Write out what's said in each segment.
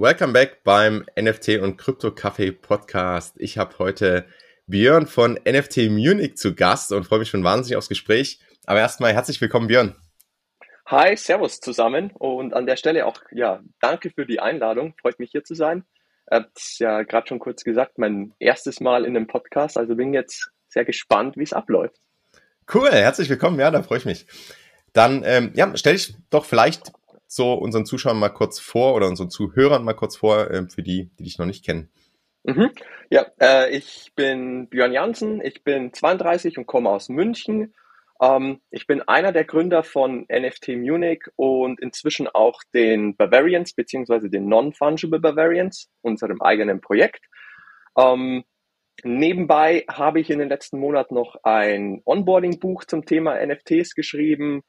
Welcome back beim NFT und Krypto Café Podcast. Ich habe heute Björn von NFT Munich zu Gast und freue mich schon wahnsinnig aufs Gespräch. Aber erstmal herzlich willkommen, Björn. Hi, Servus zusammen und an der Stelle auch, ja, danke für die Einladung. Freut mich hier zu sein. Hab's ja gerade schon kurz gesagt, mein erstes Mal in einem Podcast, also bin jetzt sehr gespannt, wie es abläuft. Cool, herzlich willkommen, ja, da freue ich mich. Dann, ähm, ja, stell dich doch vielleicht so unseren Zuschauern mal kurz vor oder unseren Zuhörern mal kurz vor, äh, für die, die dich noch nicht kennen. Mhm. Ja, äh, ich bin Björn Jansen, ich bin 32 und komme aus München. Ähm, ich bin einer der Gründer von NFT Munich und inzwischen auch den Bavarians beziehungsweise den Non-Fungible Bavarians, unserem eigenen Projekt. Ähm, nebenbei habe ich in den letzten Monaten noch ein Onboarding-Buch zum Thema NFTs geschrieben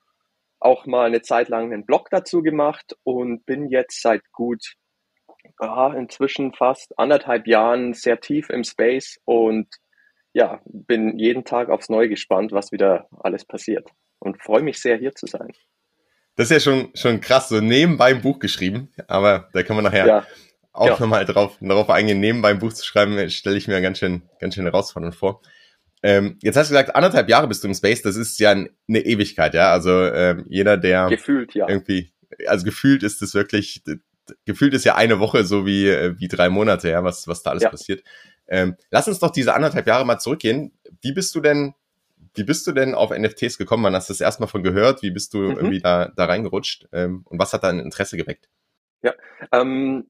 auch mal eine Zeit lang einen Blog dazu gemacht und bin jetzt seit gut ja, inzwischen fast anderthalb Jahren sehr tief im Space und ja, bin jeden Tag aufs Neue gespannt, was wieder alles passiert und freue mich sehr, hier zu sein. Das ist ja schon, schon krass, so nebenbei ein Buch geschrieben, aber da kann man nachher ja. auch ja. nochmal drauf, darauf eingehen, nebenbei ein Buch zu schreiben, stelle ich mir ganz schön, ganz schön herausfordernd vor. Ähm, jetzt hast du gesagt, anderthalb Jahre bist du im Space, das ist ja eine Ewigkeit, ja. Also ähm, jeder, der gefühlt, ja. irgendwie, also gefühlt ist es wirklich, gefühlt ist ja eine Woche so wie, äh, wie drei Monate, ja, was, was da alles ja. passiert. Ähm, lass uns doch diese anderthalb Jahre mal zurückgehen. Wie bist du denn, wie bist du denn auf NFTs gekommen? Wann hast du das erstmal von gehört? Wie bist du mhm. irgendwie da, da reingerutscht? Ähm, und was hat dein Interesse geweckt? Ja, ähm,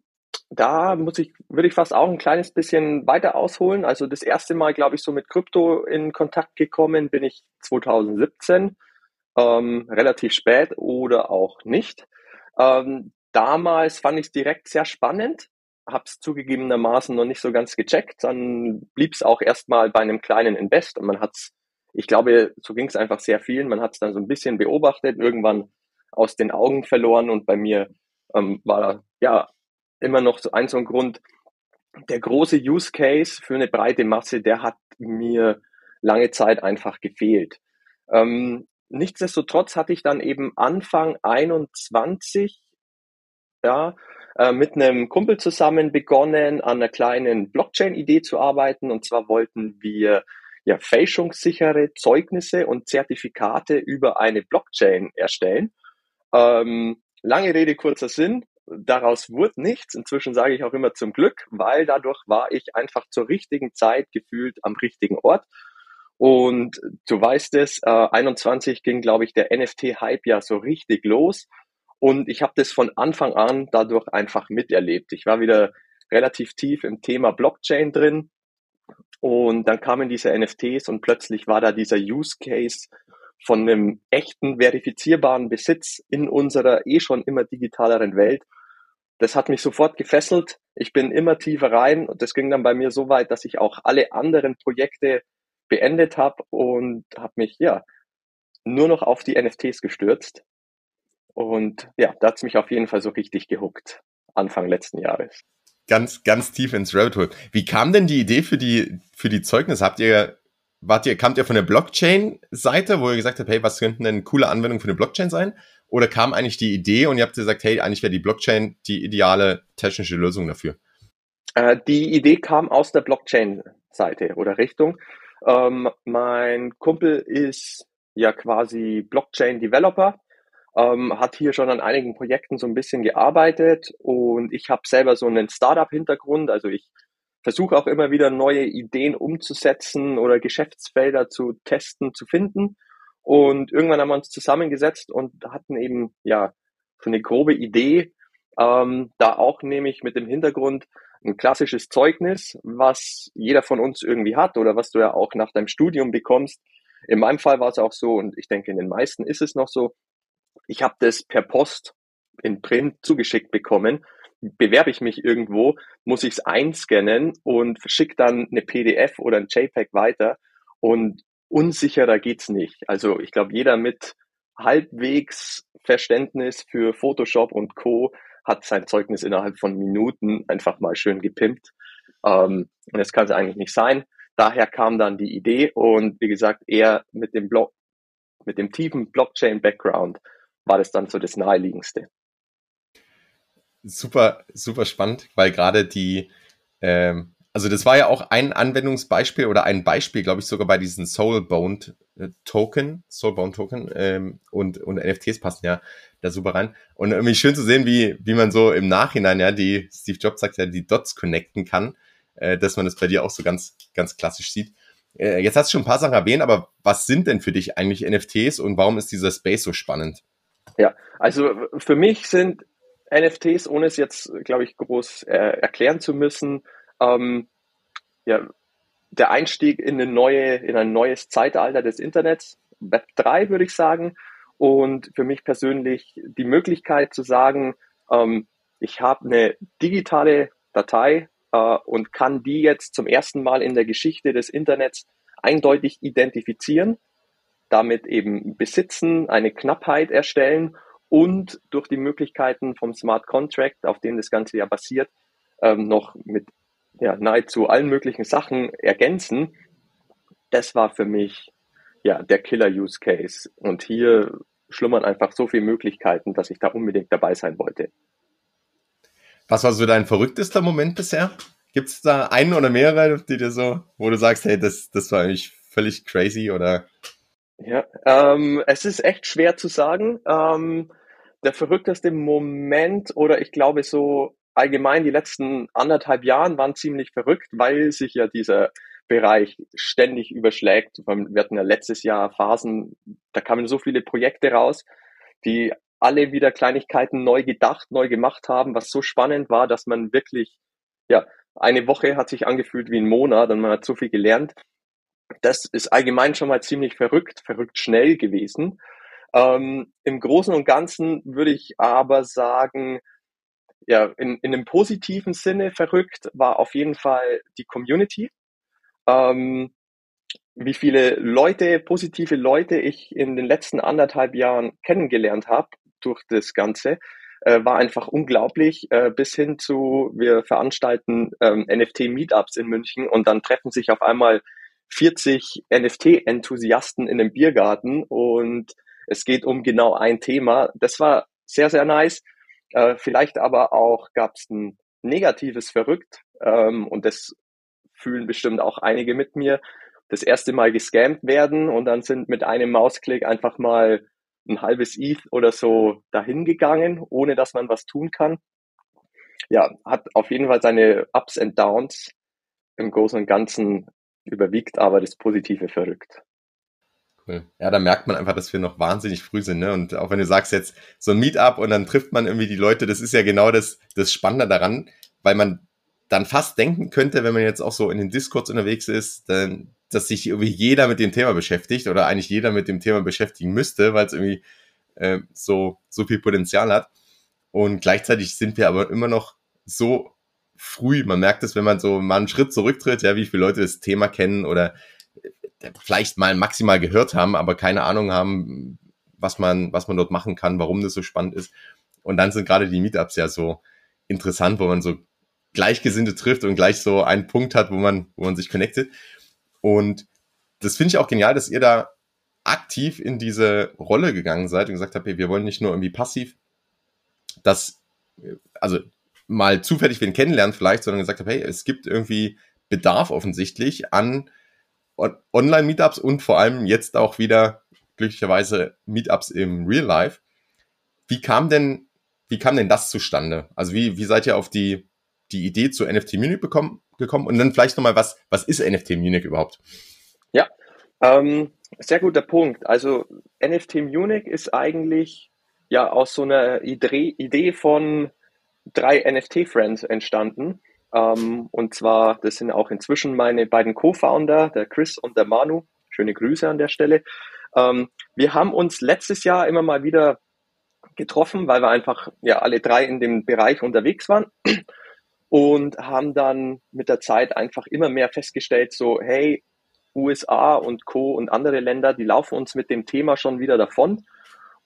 da muss ich, würde ich fast auch ein kleines bisschen weiter ausholen. Also das erste Mal, glaube ich, so mit Krypto in Kontakt gekommen bin ich 2017, ähm, relativ spät oder auch nicht. Ähm, damals fand ich es direkt sehr spannend, habe es zugegebenermaßen noch nicht so ganz gecheckt. Dann blieb es auch erstmal bei einem kleinen Invest und man hat es, ich glaube, so ging es einfach sehr vielen. Man hat es dann so ein bisschen beobachtet, irgendwann aus den Augen verloren und bei mir ähm, war ja immer noch so ein so ein Grund. Der große Use Case für eine breite Masse, der hat mir lange Zeit einfach gefehlt. Ähm, nichtsdestotrotz hatte ich dann eben Anfang 21 ja, äh, mit einem Kumpel zusammen begonnen, an einer kleinen Blockchain-Idee zu arbeiten. Und zwar wollten wir ja fälschungssichere Zeugnisse und Zertifikate über eine Blockchain erstellen. Ähm, lange Rede, kurzer Sinn daraus wurde nichts. Inzwischen sage ich auch immer zum Glück, weil dadurch war ich einfach zur richtigen Zeit gefühlt am richtigen Ort. Und du weißt es, äh, 21 ging, glaube ich, der NFT-Hype ja so richtig los. Und ich habe das von Anfang an dadurch einfach miterlebt. Ich war wieder relativ tief im Thema Blockchain drin. Und dann kamen diese NFTs und plötzlich war da dieser Use Case von einem echten verifizierbaren Besitz in unserer eh schon immer digitaleren Welt das hat mich sofort gefesselt. Ich bin immer tiefer rein und das ging dann bei mir so weit, dass ich auch alle anderen Projekte beendet habe und habe mich ja nur noch auf die NFTs gestürzt. Und ja, da hat's mich auf jeden Fall so richtig gehuckt, Anfang letzten Jahres. Ganz, ganz tief ins Rabbit Hole. Wie kam denn die Idee für die, für die Zeugnisse? Habt ihr, wart ihr, kamt ihr von der Blockchain-Seite, wo ihr gesagt habt, hey, was könnten denn coole Anwendungen für eine Blockchain sein? Oder kam eigentlich die Idee und ihr habt gesagt, hey, eigentlich wäre die Blockchain die ideale technische Lösung dafür? Äh, die Idee kam aus der Blockchain-Seite oder Richtung. Ähm, mein Kumpel ist ja quasi Blockchain-Developer, ähm, hat hier schon an einigen Projekten so ein bisschen gearbeitet und ich habe selber so einen Startup-Hintergrund, also ich versuche auch immer wieder neue Ideen umzusetzen oder Geschäftsfelder zu testen, zu finden. Und irgendwann haben wir uns zusammengesetzt und hatten eben ja so eine grobe Idee, ähm, da auch nämlich mit dem Hintergrund ein klassisches Zeugnis, was jeder von uns irgendwie hat oder was du ja auch nach deinem Studium bekommst. In meinem Fall war es auch so und ich denke, in den meisten ist es noch so. Ich habe das per Post in Print zugeschickt bekommen. Bewerbe ich mich irgendwo, muss ich es einscannen und schicke dann eine PDF oder ein JPEG weiter. Und unsicherer geht's nicht. Also ich glaube, jeder mit halbwegs Verständnis für Photoshop und Co. hat sein Zeugnis innerhalb von Minuten einfach mal schön gepimpt. Ähm, und das kann es eigentlich nicht sein. Daher kam dann die Idee und wie gesagt, eher mit dem Block, mit dem tiefen Blockchain-Background war das dann so das naheliegendste. super, super spannend, weil gerade die, ähm, also das war ja auch ein Anwendungsbeispiel oder ein Beispiel, glaube ich, sogar bei diesen Soulbound äh, Token, Soulbound Token ähm, und, und NFTs passen ja da super rein. Und irgendwie schön zu sehen, wie, wie man so im Nachhinein, ja, die, Steve Jobs sagt ja, die Dots connecten kann, äh, dass man das bei dir auch so ganz, ganz klassisch sieht. Äh, jetzt hast du schon ein paar Sachen erwähnt, aber was sind denn für dich eigentlich NFTs und warum ist dieser Space so spannend? Ja, also für mich sind NFTs, ohne es jetzt, glaube ich, groß äh, erklären zu müssen, ähm, ja, der Einstieg in, eine neue, in ein neues Zeitalter des Internets, Web 3 würde ich sagen. Und für mich persönlich die Möglichkeit zu sagen, ähm, ich habe eine digitale Datei äh, und kann die jetzt zum ersten Mal in der Geschichte des Internets eindeutig identifizieren, damit eben besitzen, eine Knappheit erstellen und durch die Möglichkeiten vom Smart Contract, auf dem das Ganze ja basiert, ähm, noch mit ja, nahezu allen möglichen Sachen ergänzen. Das war für mich ja der Killer-Use Case. Und hier schlummern einfach so viele Möglichkeiten, dass ich da unbedingt dabei sein wollte. Was war so dein verrücktester Moment bisher? Gibt es da einen oder mehrere, die dir so, wo du sagst, hey, das, das war eigentlich völlig crazy oder? Ja, ähm, es ist echt schwer zu sagen. Ähm, der verrückteste Moment oder ich glaube so allgemein die letzten anderthalb Jahren waren ziemlich verrückt, weil sich ja dieser Bereich ständig überschlägt. Wir hatten ja letztes Jahr Phasen, da kamen so viele Projekte raus, die alle wieder Kleinigkeiten neu gedacht, neu gemacht haben, was so spannend war, dass man wirklich, ja, eine Woche hat sich angefühlt wie ein Monat und man hat so viel gelernt. Das ist allgemein schon mal ziemlich verrückt, verrückt schnell gewesen. Ähm, Im Großen und Ganzen würde ich aber sagen, ja, in, in einem positiven Sinne verrückt war auf jeden Fall die Community. Ähm, wie viele Leute, positive Leute ich in den letzten anderthalb Jahren kennengelernt habe durch das Ganze, äh, war einfach unglaublich. Äh, bis hin zu, wir veranstalten ähm, NFT-Meetups in München und dann treffen sich auf einmal 40 NFT-Enthusiasten in einem Biergarten und es geht um genau ein Thema. Das war sehr, sehr nice. Äh, vielleicht aber auch gab es ein negatives Verrückt ähm, und das fühlen bestimmt auch einige mit mir. Das erste Mal gescammt werden und dann sind mit einem Mausklick einfach mal ein halbes ETH oder so dahingegangen, ohne dass man was tun kann. Ja, hat auf jeden Fall seine Ups und Downs. Im Großen und Ganzen überwiegt aber das Positive verrückt. Ja, da merkt man einfach, dass wir noch wahnsinnig früh sind. Ne? Und auch wenn du sagst jetzt so ein Meetup und dann trifft man irgendwie die Leute, das ist ja genau das, das Spannende daran, weil man dann fast denken könnte, wenn man jetzt auch so in den Discords unterwegs ist, dann, dass sich irgendwie jeder mit dem Thema beschäftigt oder eigentlich jeder mit dem Thema beschäftigen müsste, weil es irgendwie äh, so, so viel Potenzial hat. Und gleichzeitig sind wir aber immer noch so früh. Man merkt es, wenn man so mal einen Schritt zurücktritt, ja, wie viele Leute das Thema kennen oder vielleicht mal maximal gehört haben, aber keine Ahnung haben, was man, was man dort machen kann, warum das so spannend ist. Und dann sind gerade die Meetups ja so interessant, wo man so Gleichgesinnte trifft und gleich so einen Punkt hat, wo man, wo man sich connectet. Und das finde ich auch genial, dass ihr da aktiv in diese Rolle gegangen seid und gesagt habt, hey, wir wollen nicht nur irgendwie passiv das, also mal zufällig wen kennenlernen vielleicht, sondern gesagt habt, hey, es gibt irgendwie Bedarf offensichtlich an Online-Meetups und vor allem jetzt auch wieder glücklicherweise Meetups im Real Life. Wie kam denn, wie kam denn das zustande? Also wie, wie seid ihr auf die, die Idee zu NFT Munich gekommen? Und dann vielleicht nochmal, was, was ist NFT Munich überhaupt? Ja, ähm, sehr guter Punkt. Also NFT Munich ist eigentlich ja aus so einer Idee, Idee von drei NFT-Friends entstanden. Ähm, und zwar, das sind auch inzwischen meine beiden Co-Founder, der Chris und der Manu. Schöne Grüße an der Stelle. Ähm, wir haben uns letztes Jahr immer mal wieder getroffen, weil wir einfach ja alle drei in dem Bereich unterwegs waren und haben dann mit der Zeit einfach immer mehr festgestellt, so hey, USA und Co. und andere Länder, die laufen uns mit dem Thema schon wieder davon.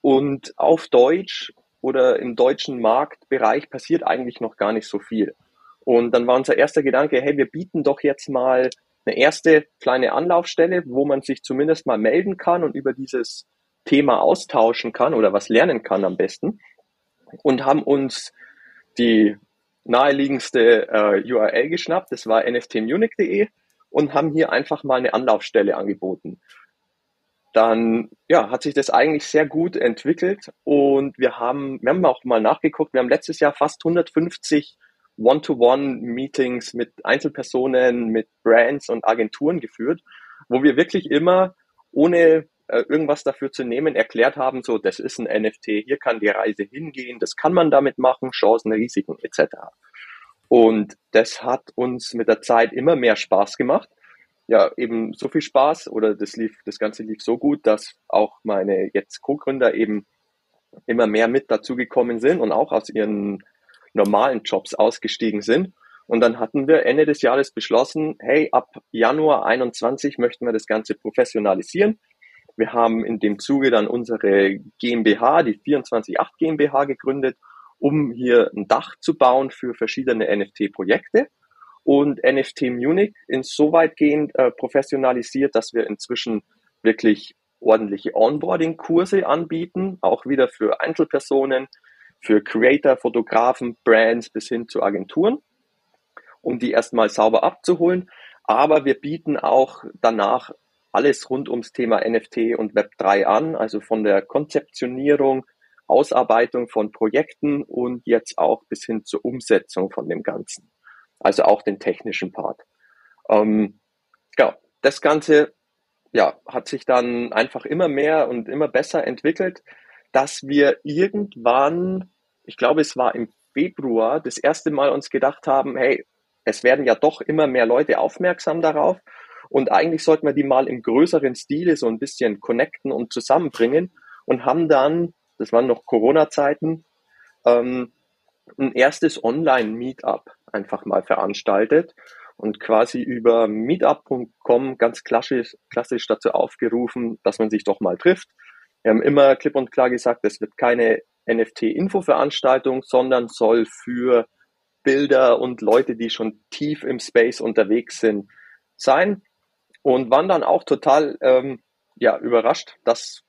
Und auf Deutsch oder im deutschen Marktbereich passiert eigentlich noch gar nicht so viel. Und dann war unser erster Gedanke, hey, wir bieten doch jetzt mal eine erste kleine Anlaufstelle, wo man sich zumindest mal melden kann und über dieses Thema austauschen kann oder was lernen kann am besten. Und haben uns die naheliegendste äh, URL geschnappt, das war nftmunich.de und haben hier einfach mal eine Anlaufstelle angeboten. Dann ja, hat sich das eigentlich sehr gut entwickelt und wir haben, wir haben auch mal nachgeguckt, wir haben letztes Jahr fast 150 One-to-One-Meetings mit Einzelpersonen, mit Brands und Agenturen geführt, wo wir wirklich immer ohne äh, irgendwas dafür zu nehmen, erklärt haben, so, das ist ein NFT, hier kann die Reise hingehen, das kann man damit machen, Chancen, Risiken etc. Und das hat uns mit der Zeit immer mehr Spaß gemacht. Ja, eben so viel Spaß oder das lief, das Ganze lief so gut, dass auch meine jetzt Co-Gründer eben immer mehr mit dazugekommen sind und auch aus ihren normalen Jobs ausgestiegen sind. Und dann hatten wir Ende des Jahres beschlossen, hey, ab Januar 21 möchten wir das Ganze professionalisieren. Wir haben in dem Zuge dann unsere GmbH, die 24.8 GmbH gegründet, um hier ein Dach zu bauen für verschiedene NFT-Projekte und NFT Munich insoweit gehend äh, professionalisiert, dass wir inzwischen wirklich ordentliche Onboarding-Kurse anbieten, auch wieder für Einzelpersonen, für Creator, Fotografen, Brands bis hin zu Agenturen, um die erstmal sauber abzuholen. Aber wir bieten auch danach alles rund ums Thema NFT und Web3 an, also von der Konzeptionierung, Ausarbeitung von Projekten und jetzt auch bis hin zur Umsetzung von dem Ganzen. Also auch den technischen Part. Ähm, genau, das Ganze ja, hat sich dann einfach immer mehr und immer besser entwickelt, dass wir irgendwann, ich glaube, es war im Februar, das erste Mal uns gedacht haben, hey, es werden ja doch immer mehr Leute aufmerksam darauf und eigentlich sollten wir die mal im größeren Stile so ein bisschen connecten und zusammenbringen und haben dann, das waren noch Corona-Zeiten, ähm, ein erstes Online-Meetup einfach mal veranstaltet und quasi über meetup.com ganz klassisch, klassisch dazu aufgerufen, dass man sich doch mal trifft. Wir haben immer klipp und klar gesagt, es wird keine NFT-Info-Veranstaltung, sondern soll für Bilder und Leute, die schon tief im Space unterwegs sind, sein. Und waren dann auch total ähm, ja, überrascht, dass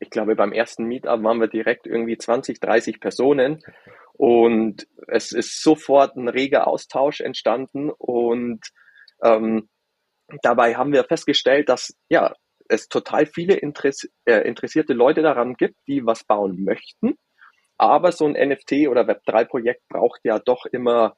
ich glaube, beim ersten Meetup waren wir direkt irgendwie 20, 30 Personen. Und es ist sofort ein reger Austausch entstanden. Und ähm, dabei haben wir festgestellt, dass ja es total viele Interess äh, interessierte Leute daran gibt, die was bauen möchten, aber so ein NFT oder Web3 Projekt braucht ja doch immer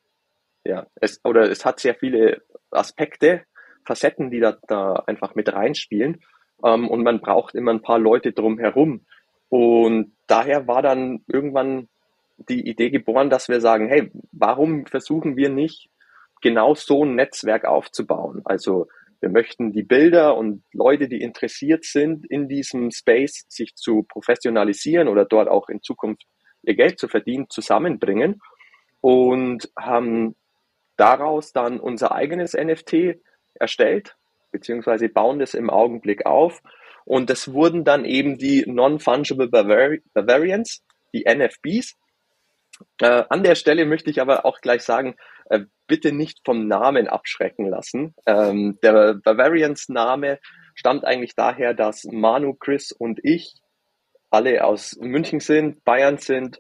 ja es oder es hat sehr viele Aspekte Facetten, die da, da einfach mit reinspielen. Ähm, und man braucht immer ein paar Leute drumherum. Und daher war dann irgendwann die Idee geboren, dass wir sagen, hey, warum versuchen wir nicht genau so ein Netzwerk aufzubauen? Also wir möchten die Bilder und Leute, die interessiert sind in diesem Space, sich zu professionalisieren oder dort auch in Zukunft ihr Geld zu verdienen, zusammenbringen und haben daraus dann unser eigenes NFT erstellt, beziehungsweise bauen das im Augenblick auf. Und das wurden dann eben die Non-Fungible Bavari Bavarians, die NFBs. Äh, an der Stelle möchte ich aber auch gleich sagen, äh, bitte nicht vom Namen abschrecken lassen. Ähm, der Bavarians-Name stammt eigentlich daher, dass Manu, Chris und ich alle aus München sind, Bayern sind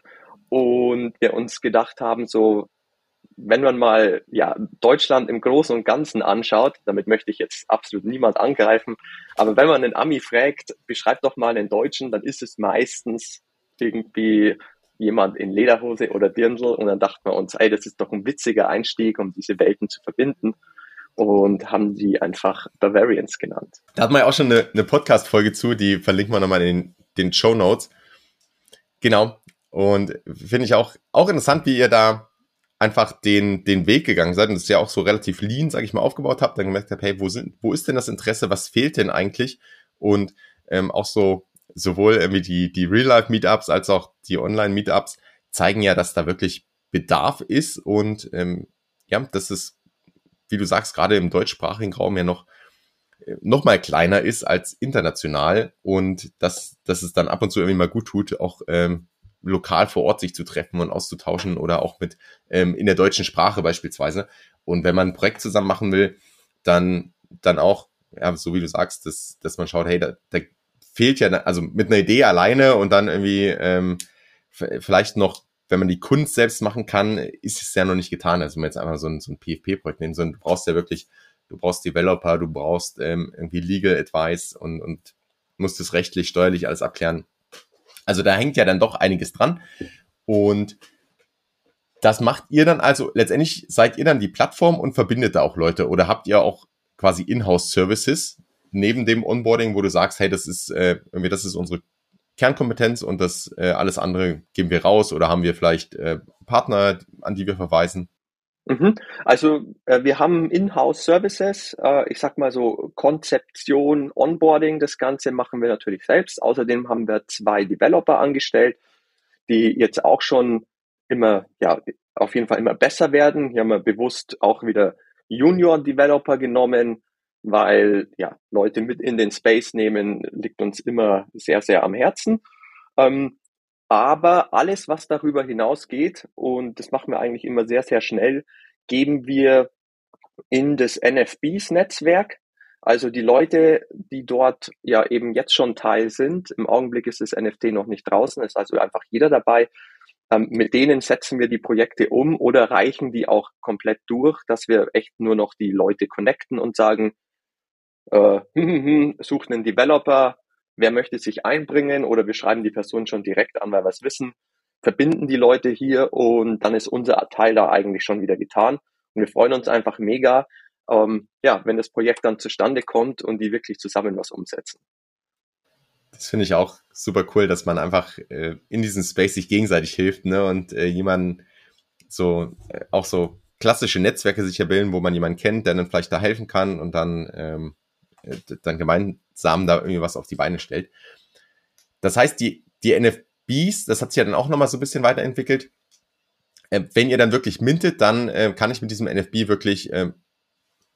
und wir uns gedacht haben, so wenn man mal ja, Deutschland im Großen und Ganzen anschaut, damit möchte ich jetzt absolut niemand angreifen, aber wenn man einen Ami fragt, beschreib doch mal einen Deutschen, dann ist es meistens irgendwie jemand in Lederhose oder Dirndl und dann dachten wir uns, ey, das ist doch ein witziger Einstieg, um diese Welten zu verbinden und haben die einfach Bavarians genannt. Da hat man ja auch schon eine, eine Podcast-Folge zu, die verlinken wir nochmal in den Show Notes. Genau. Und finde ich auch, auch interessant, wie ihr da einfach den, den Weg gegangen seid und das ja auch so relativ lean, sage ich mal, aufgebaut habt, dann gemerkt habt, hey, wo, sind, wo ist denn das Interesse, was fehlt denn eigentlich? Und ähm, auch so sowohl irgendwie die, die Real-Life-Meetups als auch die Online-Meetups zeigen ja, dass da wirklich Bedarf ist und ähm, ja, das ist, wie du sagst, gerade im deutschsprachigen Raum ja noch noch mal kleiner ist als international und dass, dass es dann ab und zu irgendwie mal gut tut, auch ähm, lokal vor Ort sich zu treffen und auszutauschen oder auch mit ähm, in der deutschen Sprache beispielsweise. Und wenn man ein Projekt zusammen machen will, dann, dann auch, ja, so wie du sagst, dass, dass man schaut, hey, da, da fehlt ja, also mit einer Idee alleine und dann irgendwie ähm, vielleicht noch wenn man die Kunst selbst machen kann, ist es ja noch nicht getan. Also wenn man jetzt einfach so ein, so ein PFP-Projekt nimmt, sondern du brauchst ja wirklich, du brauchst Developer, du brauchst ähm, irgendwie Legal Advice und, und musst es rechtlich, steuerlich alles abklären. Also da hängt ja dann doch einiges dran. Und das macht ihr dann also, letztendlich seid ihr dann die Plattform und verbindet da auch Leute oder habt ihr auch quasi Inhouse-Services neben dem Onboarding, wo du sagst, hey, das ist äh, irgendwie, das ist unsere Kernkompetenz und das äh, alles andere geben wir raus oder haben wir vielleicht äh, Partner, an die wir verweisen? Mhm. Also äh, wir haben Inhouse-Services, äh, ich sag mal so Konzeption, Onboarding, das Ganze machen wir natürlich selbst. Außerdem haben wir zwei Developer angestellt, die jetzt auch schon immer, ja, auf jeden Fall immer besser werden. Hier haben wir bewusst auch wieder Junior-Developer genommen, weil ja, Leute mit in den Space nehmen, liegt uns immer sehr, sehr am Herzen. Ähm, aber alles, was darüber hinausgeht, und das machen wir eigentlich immer sehr, sehr schnell, geben wir in das NFBs-Netzwerk. Also die Leute, die dort ja eben jetzt schon Teil sind, im Augenblick ist das NFT noch nicht draußen, ist also einfach jeder dabei, ähm, mit denen setzen wir die Projekte um oder reichen die auch komplett durch, dass wir echt nur noch die Leute connecten und sagen, äh, sucht einen Developer, wer möchte sich einbringen oder wir schreiben die Person schon direkt an, weil wir es wissen, verbinden die Leute hier und dann ist unser Teil da eigentlich schon wieder getan. Und wir freuen uns einfach mega, ähm, ja, wenn das Projekt dann zustande kommt und die wirklich zusammen was umsetzen das finde ich auch super cool, dass man einfach äh, in diesem Space sich gegenseitig hilft, ne? Und äh, jemanden so äh, auch so klassische Netzwerke sich erbilden, wo man jemanden kennt, der dann vielleicht da helfen kann und dann, ähm, äh, dann gemeinsam da irgendwie was auf die Beine stellt. Das heißt, die, die NFBs, das hat sich ja dann auch nochmal so ein bisschen weiterentwickelt. Äh, wenn ihr dann wirklich mintet, dann äh, kann ich mit diesem NFB wirklich äh,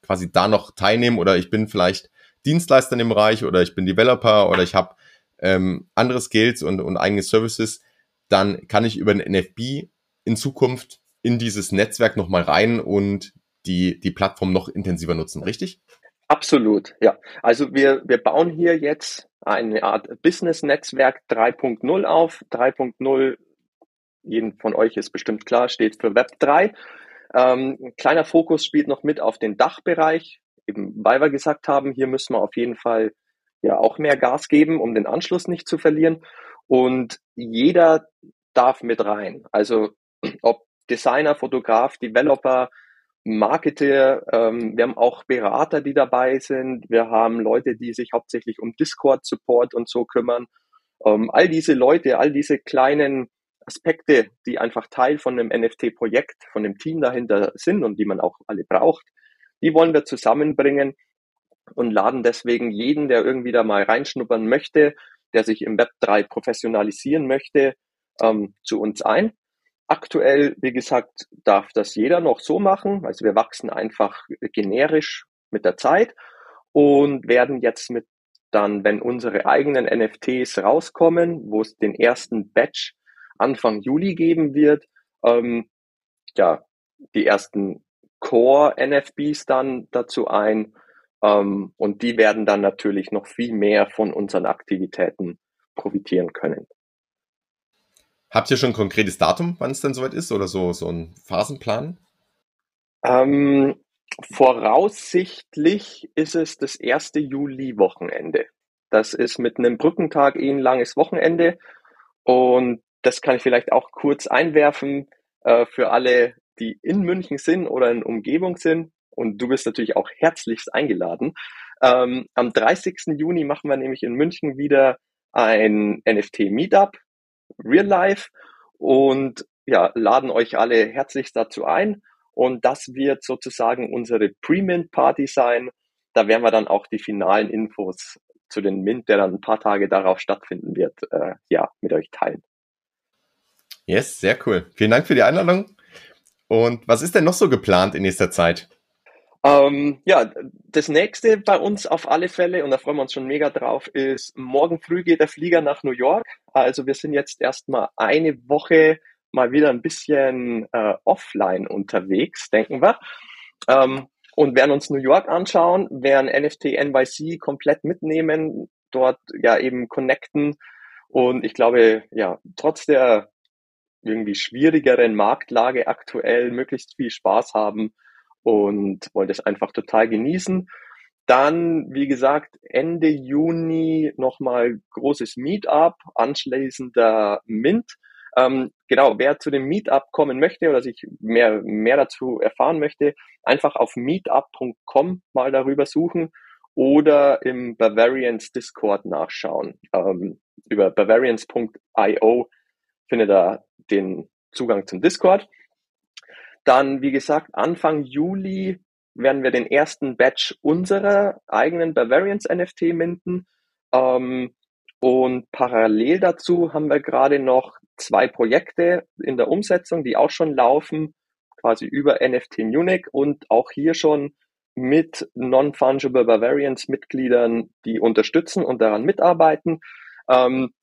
quasi da noch teilnehmen oder ich bin vielleicht Dienstleister im Bereich oder ich bin Developer oder ich habe ähm, andere Skills und, und eigene Services, dann kann ich über den NFB in Zukunft in dieses Netzwerk nochmal rein und die, die Plattform noch intensiver nutzen, richtig? Absolut, ja. Also wir, wir bauen hier jetzt eine Art Business-Netzwerk 3.0 auf. 3.0, jeden von euch ist bestimmt klar, steht für Web 3. Ähm, ein kleiner Fokus spielt noch mit auf den Dachbereich, eben weil wir gesagt haben, hier müssen wir auf jeden Fall ja auch mehr Gas geben, um den Anschluss nicht zu verlieren. Und jeder darf mit rein. Also ob Designer, Fotograf, Developer, Marketer, ähm, wir haben auch Berater, die dabei sind. Wir haben Leute, die sich hauptsächlich um Discord-Support und so kümmern. Ähm, all diese Leute, all diese kleinen Aspekte, die einfach Teil von einem NFT-Projekt, von dem Team dahinter sind und die man auch alle braucht, die wollen wir zusammenbringen und laden deswegen jeden, der irgendwie da mal reinschnuppern möchte, der sich im Web 3 professionalisieren möchte, ähm, zu uns ein. Aktuell, wie gesagt, darf das jeder noch so machen. Also wir wachsen einfach generisch mit der Zeit und werden jetzt mit dann, wenn unsere eigenen NFTs rauskommen, wo es den ersten Batch Anfang Juli geben wird, ähm, ja, die ersten Core NFBs dann dazu ein ähm, und die werden dann natürlich noch viel mehr von unseren Aktivitäten profitieren können. Habt ihr schon ein konkretes Datum, wann es denn soweit ist oder so, so ein Phasenplan? Ähm, voraussichtlich ist es das erste Juli-Wochenende. Das ist mit einem Brückentag eh ein langes Wochenende. Und das kann ich vielleicht auch kurz einwerfen äh, für alle, die in München sind oder in Umgebung sind und du bist natürlich auch herzlichst eingeladen. Ähm, am 30. Juni machen wir nämlich in München wieder ein NFT-Meetup, Real Life, und ja, laden euch alle herzlichst dazu ein. Und das wird sozusagen unsere Pre-Mint-Party sein. Da werden wir dann auch die finalen Infos zu den Mint, der dann ein paar Tage darauf stattfinden wird, äh, ja, mit euch teilen. Yes, sehr cool. Vielen Dank für die Einladung. Und was ist denn noch so geplant in nächster Zeit? Ähm, ja, das nächste bei uns auf alle Fälle, und da freuen wir uns schon mega drauf, ist, morgen früh geht der Flieger nach New York. Also wir sind jetzt erstmal eine Woche mal wieder ein bisschen äh, offline unterwegs, denken wir. Ähm, und werden uns New York anschauen, werden NFT NYC komplett mitnehmen, dort ja eben connecten. Und ich glaube, ja, trotz der irgendwie schwierigeren Marktlage aktuell möglichst viel Spaß haben und wollte es einfach total genießen. Dann, wie gesagt, Ende Juni nochmal großes Meetup, anschließender Mint. Ähm, genau, wer zu dem Meetup kommen möchte oder sich mehr, mehr dazu erfahren möchte, einfach auf meetup.com mal darüber suchen oder im Bavarians Discord nachschauen. Ähm, über bavarians.io findet er den Zugang zum Discord. Dann, wie gesagt, Anfang Juli werden wir den ersten Batch unserer eigenen Bavarians NFT minten. Ähm, und parallel dazu haben wir gerade noch zwei Projekte in der Umsetzung, die auch schon laufen, quasi über NFT Munich und auch hier schon mit Non-Fungible Bavarians Mitgliedern, die unterstützen und daran mitarbeiten. Ähm,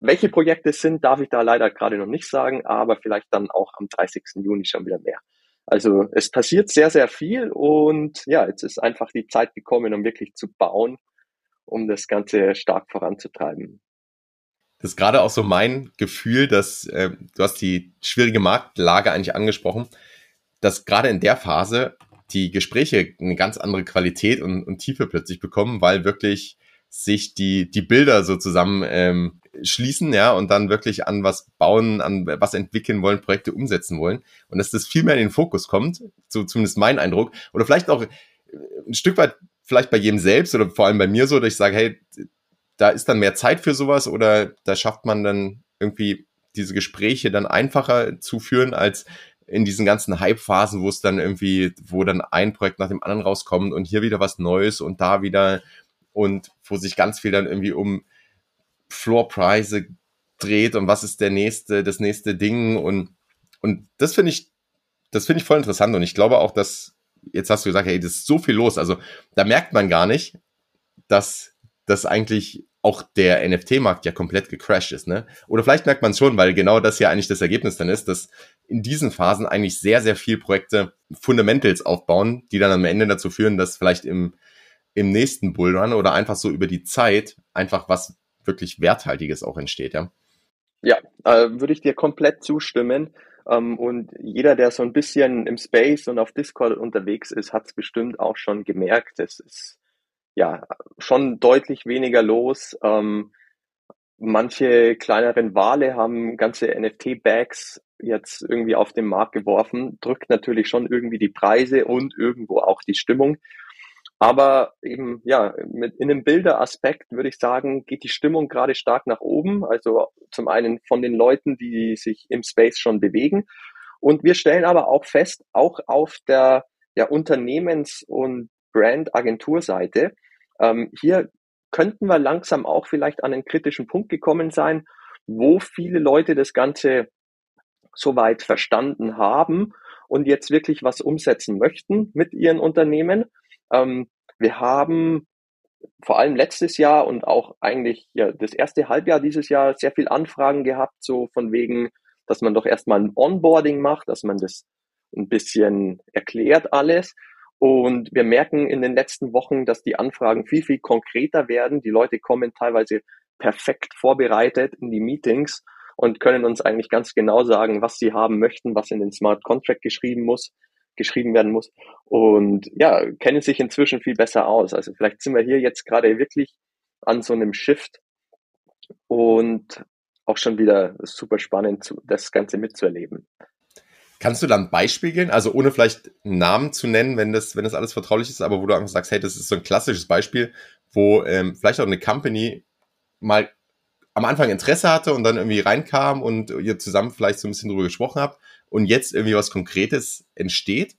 welche Projekte sind, darf ich da leider gerade noch nicht sagen, aber vielleicht dann auch am 30. Juni schon wieder mehr. Also es passiert sehr, sehr viel und ja, jetzt ist einfach die Zeit gekommen, um wirklich zu bauen, um das Ganze stark voranzutreiben. Das ist gerade auch so mein Gefühl, dass äh, du hast die schwierige Marktlage eigentlich angesprochen, dass gerade in der Phase die Gespräche eine ganz andere Qualität und, und Tiefe plötzlich bekommen, weil wirklich sich die, die Bilder so zusammen ähm, schließen, ja, und dann wirklich an was bauen, an was entwickeln wollen, Projekte umsetzen wollen. Und dass das viel mehr in den Fokus kommt, so zumindest mein Eindruck. Oder vielleicht auch ein Stück weit, vielleicht bei jedem selbst oder vor allem bei mir so, dass ich sage, hey, da ist dann mehr Zeit für sowas oder da schafft man dann irgendwie diese Gespräche dann einfacher zu führen als in diesen ganzen Hype-Phasen, wo es dann irgendwie, wo dann ein Projekt nach dem anderen rauskommt und hier wieder was Neues und da wieder und wo sich ganz viel dann irgendwie um Floorpreise dreht und was ist der nächste, das nächste Ding und, und das finde ich, das finde ich voll interessant und ich glaube auch, dass, jetzt hast du gesagt, hey, das ist so viel los, also da merkt man gar nicht, dass das eigentlich auch der NFT-Markt ja komplett gecrashed ist, ne? Oder vielleicht merkt man es schon, weil genau das ja eigentlich das Ergebnis dann ist, dass in diesen Phasen eigentlich sehr, sehr viel Projekte Fundamentals aufbauen, die dann am Ende dazu führen, dass vielleicht im, im nächsten Bullrun oder einfach so über die Zeit einfach was wirklich Werthaltiges auch entsteht, ja? Ja, äh, würde ich dir komplett zustimmen. Ähm, und jeder, der so ein bisschen im Space und auf Discord unterwegs ist, hat es bestimmt auch schon gemerkt. Es ist ja schon deutlich weniger los. Ähm, manche kleineren Wale haben ganze NFT-Bags jetzt irgendwie auf den Markt geworfen, drückt natürlich schon irgendwie die Preise und irgendwo auch die Stimmung. Aber eben, ja, mit, in einem Bilderaspekt würde ich sagen, geht die Stimmung gerade stark nach oben. Also zum einen von den Leuten, die sich im Space schon bewegen. Und wir stellen aber auch fest, auch auf der ja, Unternehmens- und Brand-Agenturseite, ähm, hier könnten wir langsam auch vielleicht an einen kritischen Punkt gekommen sein, wo viele Leute das Ganze soweit verstanden haben und jetzt wirklich was umsetzen möchten mit ihren Unternehmen. Ähm, wir haben vor allem letztes Jahr und auch eigentlich ja, das erste Halbjahr dieses Jahr sehr viel Anfragen gehabt, so von wegen, dass man doch erstmal ein Onboarding macht, dass man das ein bisschen erklärt alles. Und wir merken in den letzten Wochen, dass die Anfragen viel, viel konkreter werden. Die Leute kommen teilweise perfekt vorbereitet in die Meetings und können uns eigentlich ganz genau sagen, was sie haben möchten, was in den Smart Contract geschrieben muss, geschrieben werden muss. Und ja, kennen sich inzwischen viel besser aus. Also vielleicht sind wir hier jetzt gerade wirklich an so einem Shift und auch schon wieder super spannend, das Ganze mitzuerleben. Kannst du da ein Beispiel geben? Also ohne vielleicht einen Namen zu nennen, wenn das, wenn das alles vertraulich ist, aber wo du einfach sagst, hey, das ist so ein klassisches Beispiel, wo ähm, vielleicht auch eine Company mal am Anfang Interesse hatte und dann irgendwie reinkam und ihr zusammen vielleicht so ein bisschen drüber gesprochen habt und jetzt irgendwie was Konkretes entsteht?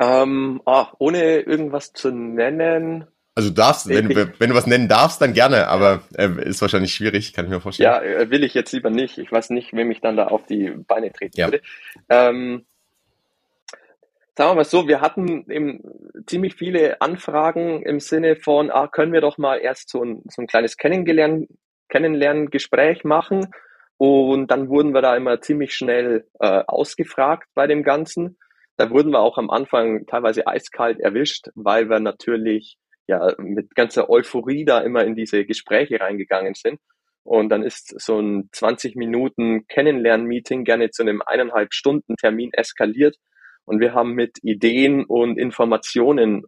Ähm, oh, ohne irgendwas zu nennen. Also darfst, wenn, wenn du was nennen darfst, dann gerne, aber äh, ist wahrscheinlich schwierig, kann ich mir vorstellen. Ja, äh, will ich jetzt lieber nicht. Ich weiß nicht, wem ich dann da auf die Beine treten ja. würde. Ähm, sagen wir mal so, wir hatten eben ziemlich viele Anfragen im Sinne von, ah, können wir doch mal erst so ein, so ein kleines Kennengelernen, Kennenlerngespräch machen. Und dann wurden wir da immer ziemlich schnell äh, ausgefragt bei dem Ganzen. Da wurden wir auch am Anfang teilweise eiskalt erwischt, weil wir natürlich ja mit ganzer Euphorie da immer in diese Gespräche reingegangen sind. Und dann ist so ein 20 Minuten Kennenlern-Meeting gerne zu einem eineinhalb Stunden Termin eskaliert. Und wir haben mit Ideen und Informationen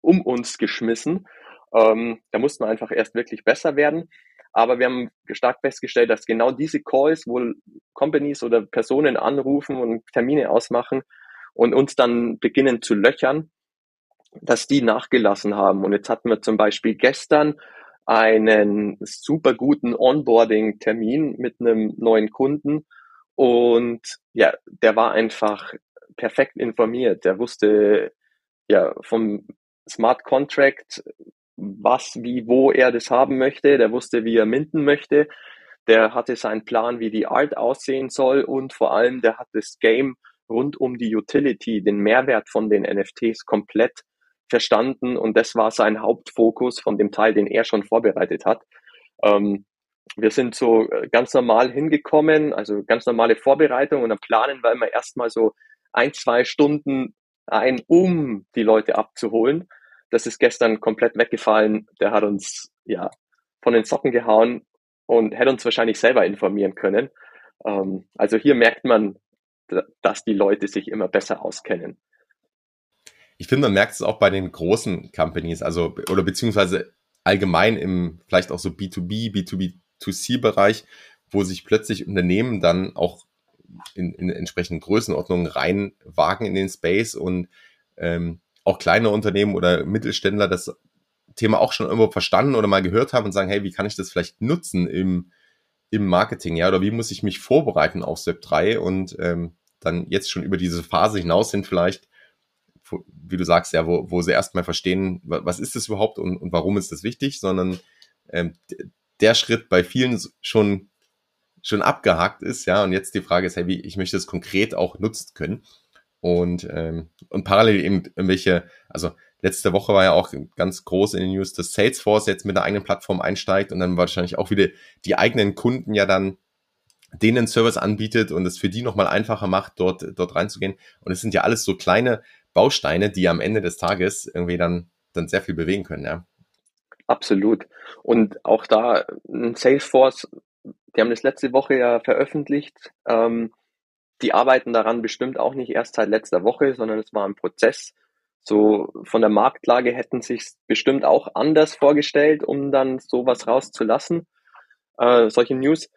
um uns geschmissen. Ähm, da mussten wir einfach erst wirklich besser werden. Aber wir haben stark festgestellt, dass genau diese Calls, wo Companies oder Personen anrufen und Termine ausmachen und uns dann beginnen zu löchern, dass die nachgelassen haben. Und jetzt hatten wir zum Beispiel gestern einen super guten Onboarding-Termin mit einem neuen Kunden. Und ja, der war einfach perfekt informiert. Der wusste ja vom Smart Contract, was, wie, wo er das haben möchte. Der wusste, wie er minden möchte. Der hatte seinen Plan, wie die Art aussehen soll. Und vor allem, der hat das Game rund um die Utility, den Mehrwert von den NFTs komplett verstanden und das war sein Hauptfokus von dem Teil, den er schon vorbereitet hat. Ähm, wir sind so äh, ganz normal hingekommen, also ganz normale Vorbereitung und dann planen wir immer erstmal so ein, zwei Stunden ein, um die Leute abzuholen. Das ist gestern komplett weggefallen. Der hat uns ja von den Socken gehauen und hätte uns wahrscheinlich selber informieren können. Ähm, also hier merkt man, dass die Leute sich immer besser auskennen ich finde, man merkt es auch bei den großen Companies, also oder beziehungsweise allgemein im vielleicht auch so B2B, B2B2C-Bereich, wo sich plötzlich Unternehmen dann auch in, in entsprechenden Größenordnungen reinwagen in den Space und ähm, auch kleine Unternehmen oder Mittelständler das Thema auch schon irgendwo verstanden oder mal gehört haben und sagen, hey, wie kann ich das vielleicht nutzen im, im Marketing, ja, oder wie muss ich mich vorbereiten auf Step 3 und ähm, dann jetzt schon über diese Phase hinaus sind vielleicht wie du sagst, ja, wo, wo sie erstmal verstehen, was ist das überhaupt und, und warum ist das wichtig, sondern ähm, der Schritt bei vielen schon schon abgehakt ist, ja, und jetzt die Frage ist, hey, wie ich möchte es konkret auch nutzen können. Und, ähm, und parallel eben irgendwelche, also letzte Woche war ja auch ganz groß in den News, dass Salesforce jetzt mit einer eigenen Plattform einsteigt und dann wahrscheinlich auch wieder die eigenen Kunden ja dann denen Service anbietet und es für die nochmal einfacher macht, dort, dort reinzugehen. Und es sind ja alles so kleine Bausteine, die am Ende des Tages irgendwie dann, dann sehr viel bewegen können, ja. Absolut. Und auch da Salesforce, die haben das letzte Woche ja veröffentlicht. Ähm, die arbeiten daran bestimmt auch nicht erst seit letzter Woche, sondern es war ein Prozess. So von der Marktlage hätten sich bestimmt auch anders vorgestellt, um dann sowas rauszulassen, äh, solche News.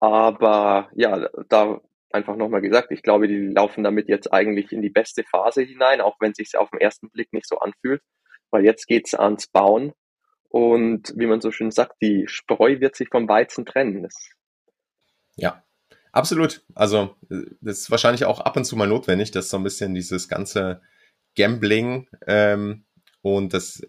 Aber ja, da einfach nochmal gesagt, ich glaube, die laufen damit jetzt eigentlich in die beste Phase hinein, auch wenn es sich auf den ersten Blick nicht so anfühlt, weil jetzt geht's ans Bauen und wie man so schön sagt, die Spreu wird sich vom Weizen trennen. Das ja, absolut. Also das ist wahrscheinlich auch ab und zu mal notwendig, dass so ein bisschen dieses ganze Gambling ähm, und das,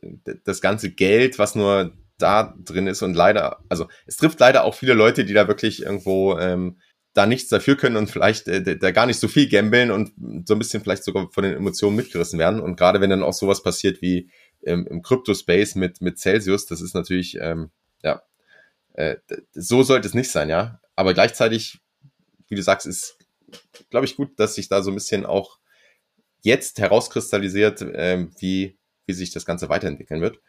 das ganze Geld, was nur da drin ist und leider, also es trifft leider auch viele Leute, die da wirklich irgendwo ähm, da nichts dafür können und vielleicht äh, da gar nicht so viel gambeln und so ein bisschen vielleicht sogar von den Emotionen mitgerissen werden. Und gerade wenn dann auch sowas passiert wie ähm, im Crypto-Space mit, mit Celsius, das ist natürlich, ähm, ja, äh, so sollte es nicht sein, ja. Aber gleichzeitig, wie du sagst, ist, glaube ich, gut, dass sich da so ein bisschen auch jetzt herauskristallisiert, äh, wie, wie sich das Ganze weiterentwickeln wird.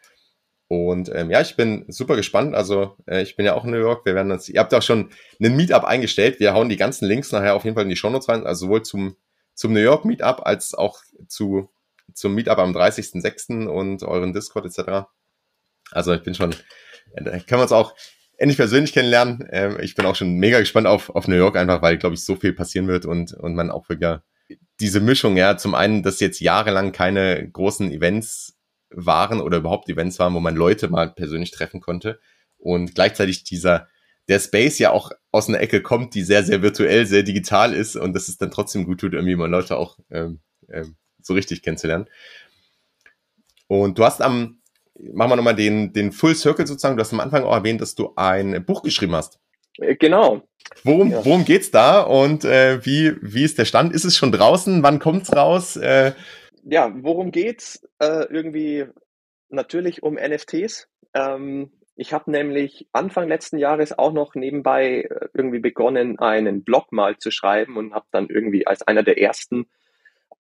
Und ähm, ja, ich bin super gespannt. Also äh, ich bin ja auch in New York. Wir werden uns, ihr habt auch schon einen Meetup eingestellt. Wir hauen die ganzen Links nachher auf jeden Fall in die Shownotes rein. Also sowohl zum, zum New York Meetup als auch zu, zum Meetup am 30.06. und euren Discord etc. Also ich bin schon, äh, da können wir uns auch endlich persönlich kennenlernen. Ähm, ich bin auch schon mega gespannt auf, auf New York, einfach weil, glaube ich, so viel passieren wird und, und man auch wieder diese Mischung, ja, zum einen, dass jetzt jahrelang keine großen Events waren oder überhaupt Events waren, wo man Leute mal persönlich treffen konnte. Und gleichzeitig dieser, der Space ja auch aus einer Ecke kommt, die sehr, sehr virtuell, sehr digital ist und das ist dann trotzdem gut tut, irgendwie mal Leute auch ähm, ähm, so richtig kennenzulernen. Und du hast am, machen wir nochmal den, den Full Circle sozusagen, du hast am Anfang auch erwähnt, dass du ein Buch geschrieben hast. Äh, genau. Worum, ja. worum geht's da und äh, wie, wie ist der Stand? Ist es schon draußen? Wann kommt's raus? Äh, ja, worum geht's? Äh, irgendwie natürlich um NFTs. Ähm, ich habe nämlich Anfang letzten Jahres auch noch nebenbei äh, irgendwie begonnen, einen Blog mal zu schreiben und habe dann irgendwie als einer der ersten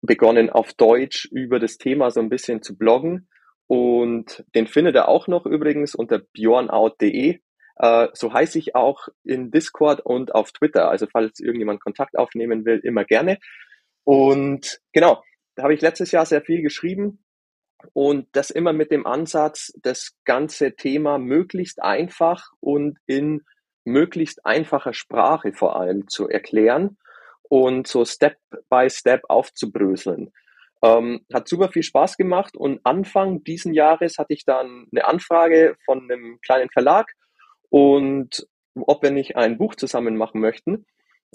begonnen, auf Deutsch über das Thema so ein bisschen zu bloggen. Und den findet er auch noch übrigens unter bjornout.de. Äh, so heiße ich auch in Discord und auf Twitter. Also falls irgendjemand Kontakt aufnehmen will, immer gerne. Und genau, da habe ich letztes Jahr sehr viel geschrieben und das immer mit dem Ansatz, das ganze Thema möglichst einfach und in möglichst einfacher Sprache vor allem zu erklären und so Step by Step aufzubröseln. Ähm, hat super viel Spaß gemacht und Anfang diesen Jahres hatte ich dann eine Anfrage von einem kleinen Verlag und ob wir nicht ein Buch zusammen machen möchten.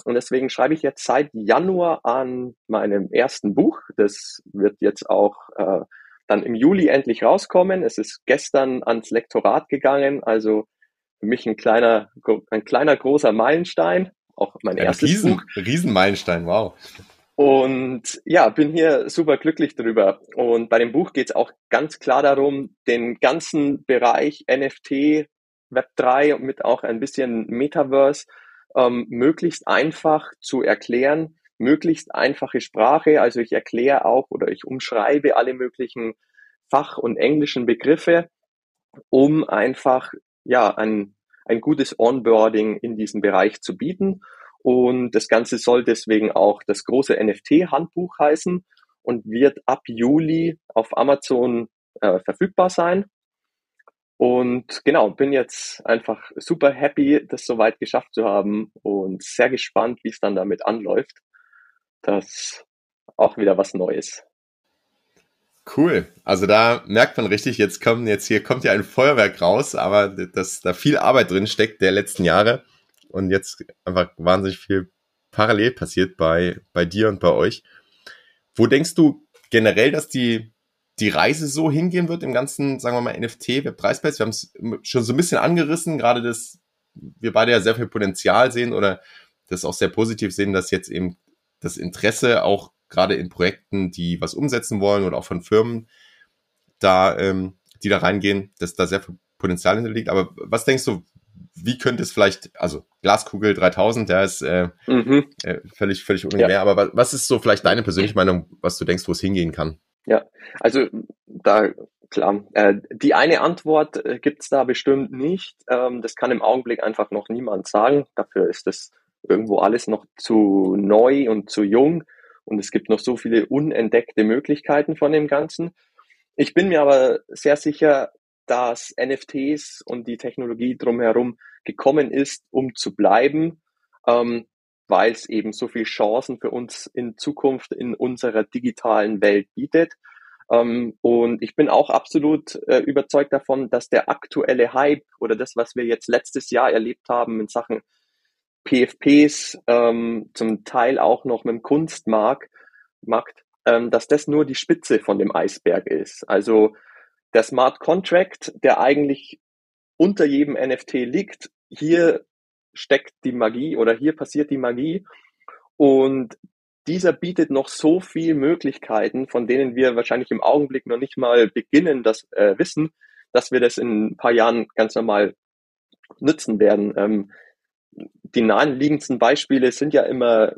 Und deswegen schreibe ich jetzt seit Januar an meinem ersten Buch. Das wird jetzt auch äh, dann im Juli endlich rauskommen. Es ist gestern ans Lektorat gegangen, also für mich ein kleiner, ein kleiner großer Meilenstein. Auch mein ein erstes Riesen, Buch. Riesenmeilenstein, wow. Und ja, bin hier super glücklich drüber. Und bei dem Buch geht es auch ganz klar darum, den ganzen Bereich NFT, Web3 und mit auch ein bisschen Metaverse ähm, möglichst einfach zu erklären, möglichst einfache Sprache. Also ich erkläre auch oder ich umschreibe alle möglichen Fach- und englischen Begriffe, um einfach ja ein, ein gutes Onboarding in diesem Bereich zu bieten. Und das Ganze soll deswegen auch das große NFT-Handbuch heißen und wird ab Juli auf Amazon äh, verfügbar sein. Und genau, bin jetzt einfach super happy, das soweit geschafft zu haben und sehr gespannt, wie es dann damit anläuft. Das auch wieder was Neues. Cool. Also da merkt man richtig, jetzt kommt jetzt hier kommt ja ein Feuerwerk raus, aber dass da viel Arbeit drin steckt der letzten Jahre und jetzt einfach wahnsinnig viel parallel passiert bei, bei dir und bei euch. Wo denkst du generell, dass die, die Reise so hingehen wird im ganzen, sagen wir mal, NFT, Web3-Space? Wir haben es schon so ein bisschen angerissen, gerade dass wir beide ja sehr viel Potenzial sehen oder das auch sehr positiv sehen, dass jetzt eben das Interesse auch gerade in Projekten, die was umsetzen wollen oder auch von Firmen, da, ähm, die da reingehen, dass da sehr viel Potenzial hinterliegt. Aber was denkst du, wie könnte es vielleicht, also Glaskugel 3000, der ist äh, mhm. äh, völlig, völlig ungefähr. Ja. Aber was ist so vielleicht deine persönliche Meinung, was du denkst, wo es hingehen kann? Ja, also da klar. Äh, die eine Antwort äh, gibt's da bestimmt nicht. Ähm, das kann im Augenblick einfach noch niemand sagen. Dafür ist das irgendwo alles noch zu neu und zu jung. Und es gibt noch so viele unentdeckte Möglichkeiten von dem Ganzen. Ich bin mir aber sehr sicher, dass NFTs und die Technologie drumherum gekommen ist, um zu bleiben, ähm, weil es eben so viele Chancen für uns in Zukunft in unserer digitalen Welt bietet. Ähm, und ich bin auch absolut äh, überzeugt davon, dass der aktuelle Hype oder das, was wir jetzt letztes Jahr erlebt haben in Sachen PFPs, ähm, zum Teil auch noch mit dem Kunstmarkt, ähm, dass das nur die Spitze von dem Eisberg ist. Also der Smart Contract, der eigentlich unter jedem NFT liegt, hier steckt die Magie oder hier passiert die Magie und dieser bietet noch so viel Möglichkeiten, von denen wir wahrscheinlich im Augenblick noch nicht mal beginnen, das äh, wissen, dass wir das in ein paar Jahren ganz normal nutzen werden. Ähm, die naheliegendsten Beispiele sind ja immer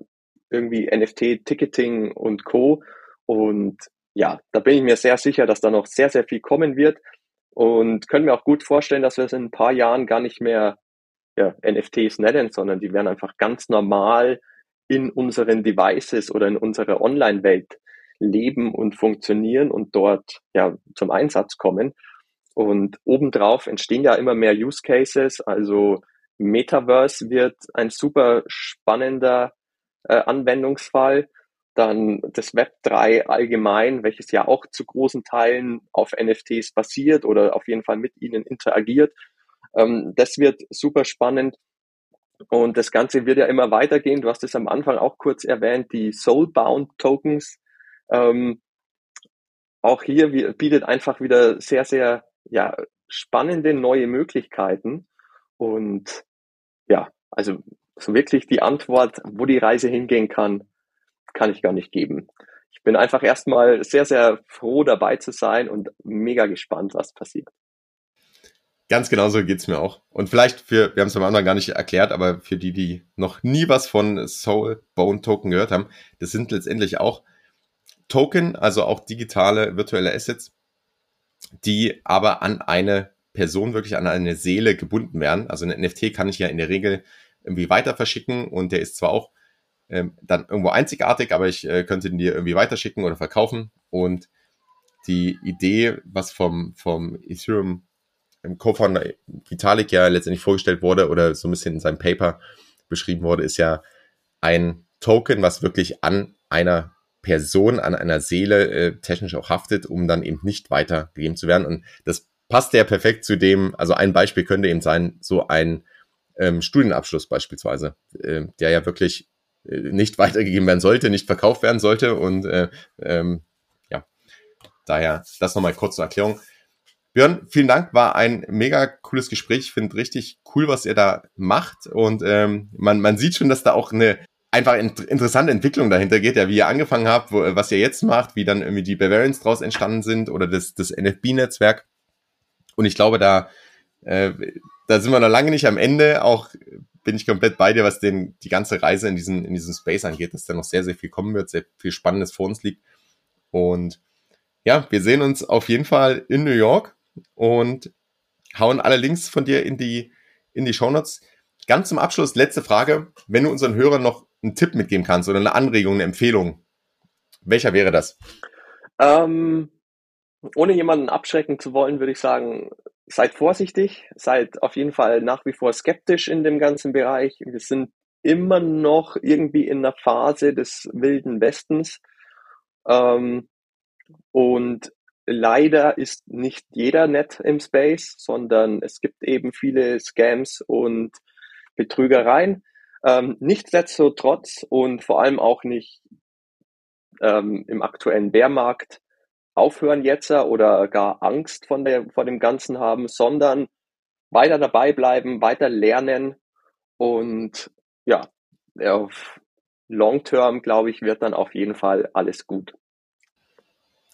irgendwie NFT-Ticketing und Co. Und ja, da bin ich mir sehr sicher, dass da noch sehr, sehr viel kommen wird und können mir auch gut vorstellen, dass wir es in ein paar Jahren gar nicht mehr ja, NFTs nennen, sondern die werden einfach ganz normal in unseren Devices oder in unserer Online-Welt leben und funktionieren und dort ja zum Einsatz kommen. Und obendrauf entstehen ja immer mehr Use Cases. Also Metaverse wird ein super spannender äh, Anwendungsfall. Dann das Web 3 allgemein, welches ja auch zu großen Teilen auf NFTs basiert oder auf jeden Fall mit ihnen interagiert. Ähm, das wird super spannend. Und das Ganze wird ja immer weitergehen. Du hast es am Anfang auch kurz erwähnt, die Soulbound Tokens. Ähm, auch hier bietet einfach wieder sehr, sehr ja, spannende neue Möglichkeiten. Und ja, also so wirklich die Antwort, wo die Reise hingehen kann, kann ich gar nicht geben. Ich bin einfach erstmal sehr, sehr froh dabei zu sein und mega gespannt, was passiert. Ganz genau so geht's mir auch. Und vielleicht für, wir haben es am Anfang gar nicht erklärt, aber für die, die noch nie was von Soul Bone Token gehört haben, das sind letztendlich auch Token, also auch digitale virtuelle Assets, die aber an eine Person wirklich an eine Seele gebunden werden. Also ein NFT kann ich ja in der Regel irgendwie weiter verschicken und der ist zwar auch ähm, dann irgendwo einzigartig, aber ich äh, könnte ihn dir irgendwie weiterschicken oder verkaufen. Und die Idee, was vom, vom Ethereum im Co-Founder Vitalik ja letztendlich vorgestellt wurde oder so ein bisschen in seinem Paper beschrieben wurde, ist ja ein Token, was wirklich an einer Person, an einer Seele äh, technisch auch haftet, um dann eben nicht weitergegeben zu werden. Und das passt ja perfekt zu dem, also ein Beispiel könnte eben sein, so ein ähm, Studienabschluss beispielsweise, äh, der ja wirklich nicht weitergegeben werden sollte, nicht verkauft werden sollte. Und äh, ähm, ja, daher das nochmal kurz zur Erklärung. Björn, vielen Dank, war ein mega cooles Gespräch. Ich finde richtig cool, was ihr da macht. Und ähm, man, man sieht schon, dass da auch eine einfach interessante Entwicklung dahinter geht, ja, wie ihr angefangen habt, wo, was ihr jetzt macht, wie dann irgendwie die Bavarians draus entstanden sind oder das, das NFB-Netzwerk. Und ich glaube, da, äh, da sind wir noch lange nicht am Ende. Auch bin ich komplett bei dir, was den, die ganze Reise in diesen, in diesem Space angeht, dass da noch sehr, sehr viel kommen wird, sehr viel Spannendes vor uns liegt. Und ja, wir sehen uns auf jeden Fall in New York und hauen alle Links von dir in die, in die Shownotes. Ganz zum Abschluss, letzte Frage. Wenn du unseren Hörern noch einen Tipp mitgeben kannst oder eine Anregung, eine Empfehlung, welcher wäre das? Ähm, ohne jemanden abschrecken zu wollen, würde ich sagen, seid vorsichtig, seid auf jeden Fall nach wie vor skeptisch in dem ganzen Bereich. Wir sind immer noch irgendwie in einer Phase des wilden Westens. Ähm, und leider ist nicht jeder nett im Space, sondern es gibt eben viele Scams und Betrügereien. Ähm, nichtsdestotrotz und vor allem auch nicht ähm, im aktuellen Bärmarkt aufhören jetzt oder gar Angst von der, vor dem Ganzen haben, sondern weiter dabei bleiben, weiter lernen und ja, auf Long Term, glaube ich, wird dann auf jeden Fall alles gut.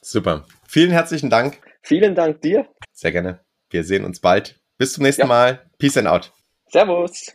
Super. Vielen herzlichen Dank. Vielen Dank dir. Sehr gerne. Wir sehen uns bald. Bis zum nächsten ja. Mal. Peace and out. Servus.